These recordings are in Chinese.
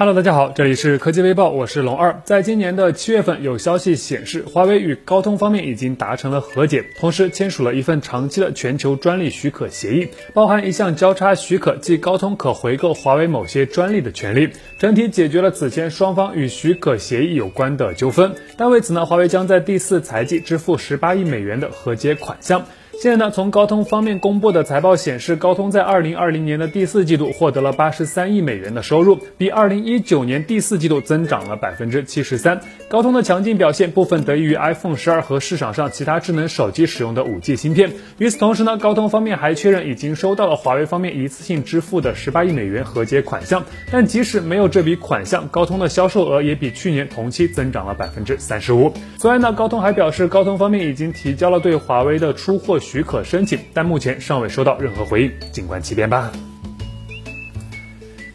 Hello，大家好，这里是科技微报，我是龙二。在今年的七月份，有消息显示，华为与高通方面已经达成了和解，同时签署了一份长期的全球专利许可协议，包含一项交叉许可，即高通可回购华为某些专利的权利，整体解决了此前双方与许可协议有关的纠纷。但为此呢，华为将在第四财季支付十八亿美元的和解款项。现在呢，从高通方面公布的财报显示，高通在二零二零年的第四季度获得了八十三亿美元的收入，比二零一九年第四季度增长了百分之七十三。高通的强劲表现部分得益于 iPhone 十二和市场上其他智能手机使用的五 G 芯片。与此同时呢，高通方面还确认已经收到了华为方面一次性支付的十八亿美元和解款项。但即使没有这笔款项，高通的销售额也比去年同期增长了百分之三十五。此外呢，高通还表示，高通方面已经提交了对华为的出货。许可申请，但目前尚未收到任何回应，静观其变吧。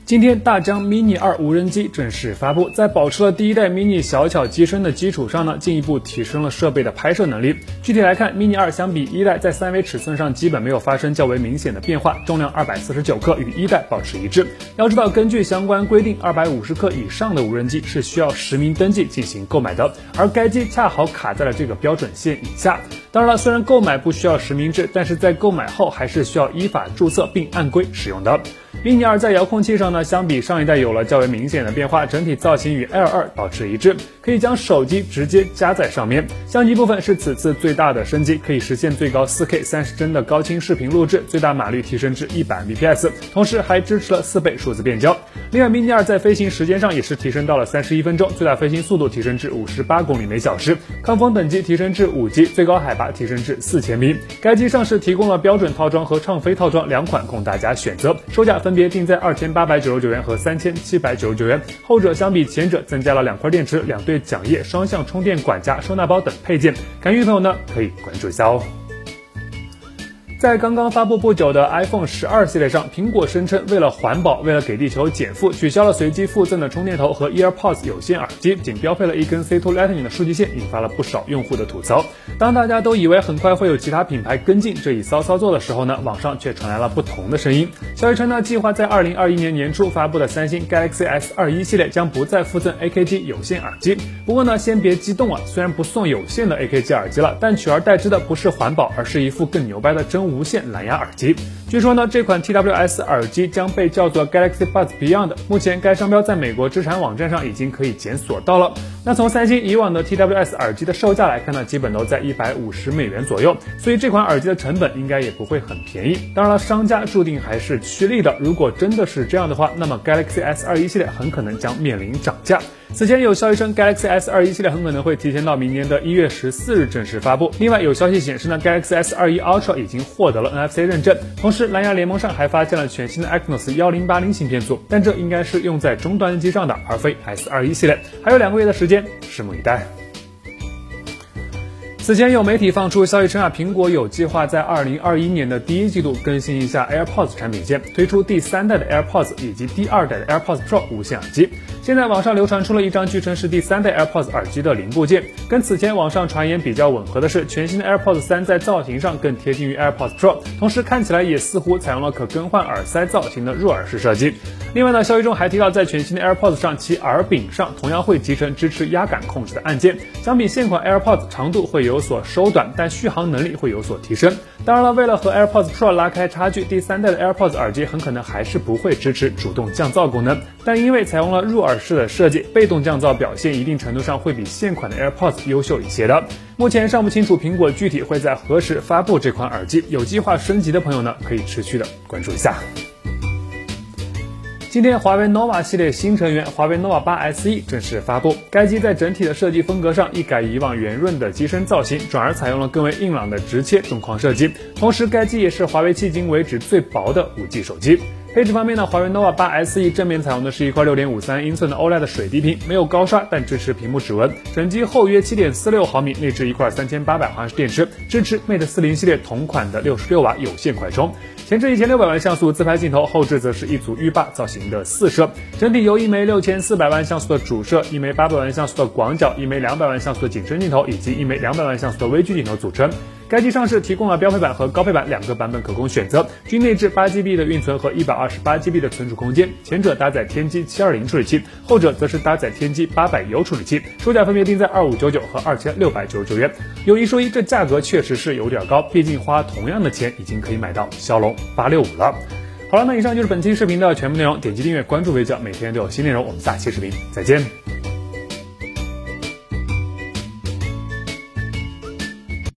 今天，大疆 mini 二无人机正式发布，在保持了第一代 mini 小巧机身的基础上呢，进一步提升了设备的拍摄能力。具体来看，mini 二相比一代，在三维尺寸上基本没有发生较为明显的变化，重量二百四十九克，与一代保持一致。要知道，根据相关规定，二百五十克以上的无人机是需要实名登记进行购买的，而该机恰好卡在了这个标准线以下。当然了，虽然购买不需要实名制，但是在购买后还是需要依法注册并按规使用的。Mini 二在遥控器上呢，相比上一代有了较为明显的变化，整体造型与 Air 二保持一致，可以将手机直接夹在上面。相机部分是此次最大的升级，可以实现最高 4K 三十帧的高清视频录制，最大码率提升至一百 bps，同时还支持了四倍数字变焦。另外，mini 二在飞行时间上也是提升到了三十一分钟，最大飞行速度提升至五十八公里每小时，抗风等级提升至五级，最高海拔提升至四千米。该机上市提供了标准套装和畅飞套装两款供大家选择，售价分。别定在二千八百九十九元和三千七百九十九元，后者相比前者增加了两块电池、两对桨叶、双向充电管家、收纳包等配件。感兴趣的朋友呢，可以关注一下哦。在刚刚发布不久的 iPhone 十二系列上，苹果声称为了环保，为了给地球减负，取消了随机附赠的充电头和 EarPods 有线耳机，仅标配了一根 C2 Lightning 的数据线，引发了不少用户的吐槽。当大家都以为很快会有其他品牌跟进这一骚操作的时候呢，网上却传来了不同的声音。消息称呢，计划在2021年年初发布的三星 Galaxy S21 系列将不再附赠 AKG 有线耳机。不过呢，先别激动啊，虽然不送有线的 AKG 耳机了，但取而代之的不是环保，而是一副更牛掰的真。无线蓝牙耳机，据说呢，这款 TWS 耳机将被叫做 Galaxy Buds Beyond。目前该商标在美国知产网站上已经可以检索到了。那从三星以往的 TWS 耳机的售价来看呢，基本都在一百五十美元左右，所以这款耳机的成本应该也不会很便宜。当然了，商家注定还是趋利的。如果真的是这样的话，那么 Galaxy S21 系列很可能将面临涨价。此前有消息称，Galaxy S21 系列很可能会提前到明年的一月十四日正式发布。另外有消息显示呢，Galaxy S21 Ultra 已经获得了 NFC 认证，同时蓝牙联盟上还发现了全新的 Exynos 幺零八零芯片组，但这应该是用在终端机上的，而非 S21 系列。还有两个月的时间，拭目以待。此前有媒体放出消息称啊，苹果有计划在二零二一年的第一季度更新一下 AirPods 产品线，推出第三代的 AirPods 以及第二代的 AirPods Pro 无线耳机。现在网上流传出了一张据称是第三代 AirPods 耳机的零部件，跟此前网上传言比较吻合的是，全新的 AirPods 三在造型上更贴近于 AirPods Pro，同时看起来也似乎采用了可更换耳塞造型的入耳式设计。另外呢，消息中还提到，在全新的 AirPods 上，其耳柄上同样会集成支持压感控制的按键，相比现款 AirPods 长度会有有所收短，但续航能力会有所提升。当然了，为了和 AirPods Pro 拉开差距，第三代的 AirPods 耳机很可能还是不会支持主动降噪功能，但因为采用了入耳。式的设计，被动降噪表现一定程度上会比现款的 AirPods 优秀一些的。目前尚不清楚苹果具体会在何时发布这款耳机，有计划升级的朋友呢，可以持续的关注一下。今天，华为 nova 系列新成员华为 nova 八 SE 正式发布。该机在整体的设计风格上一改以往圆润的机身造型，转而采用了更为硬朗的直切中框设计。同时，该机也是华为迄今为止最薄的 5G 手机。配置方面呢，华为 nova 8 SE 正面采用的是一块6.53英寸的 OLED 的水滴屏，没有高刷，但支持屏幕指纹。整机厚约7.46毫米，内置一块3800毫安时电池，支持 Mate 40系列同款的66瓦有线快充。前置一千六百万像素自拍镜头，后置则是一组浴霸造型的四摄，整体由一枚六千四百万像素的主摄、一枚八百万像素的广角、一枚两百万像素的景深镜头以及一枚两百万像素的微距镜头组成。该机上市提供了标配版和高配版两个版本可供选择，均内置八 GB 的运存和一百二十八 GB 的存储空间，前者搭载天玑七二零处理器，后者则是搭载天玑八百 U 处理器，售价分别定在二五九九和二千六百九十九元。有一说一，这价格确实是有点高，毕竟花同样的钱已经可以买到骁龙八六五了。好了，那以上就是本期视频的全部内容，点击订阅关注微教，每天都有新内容，我们下期视频再见。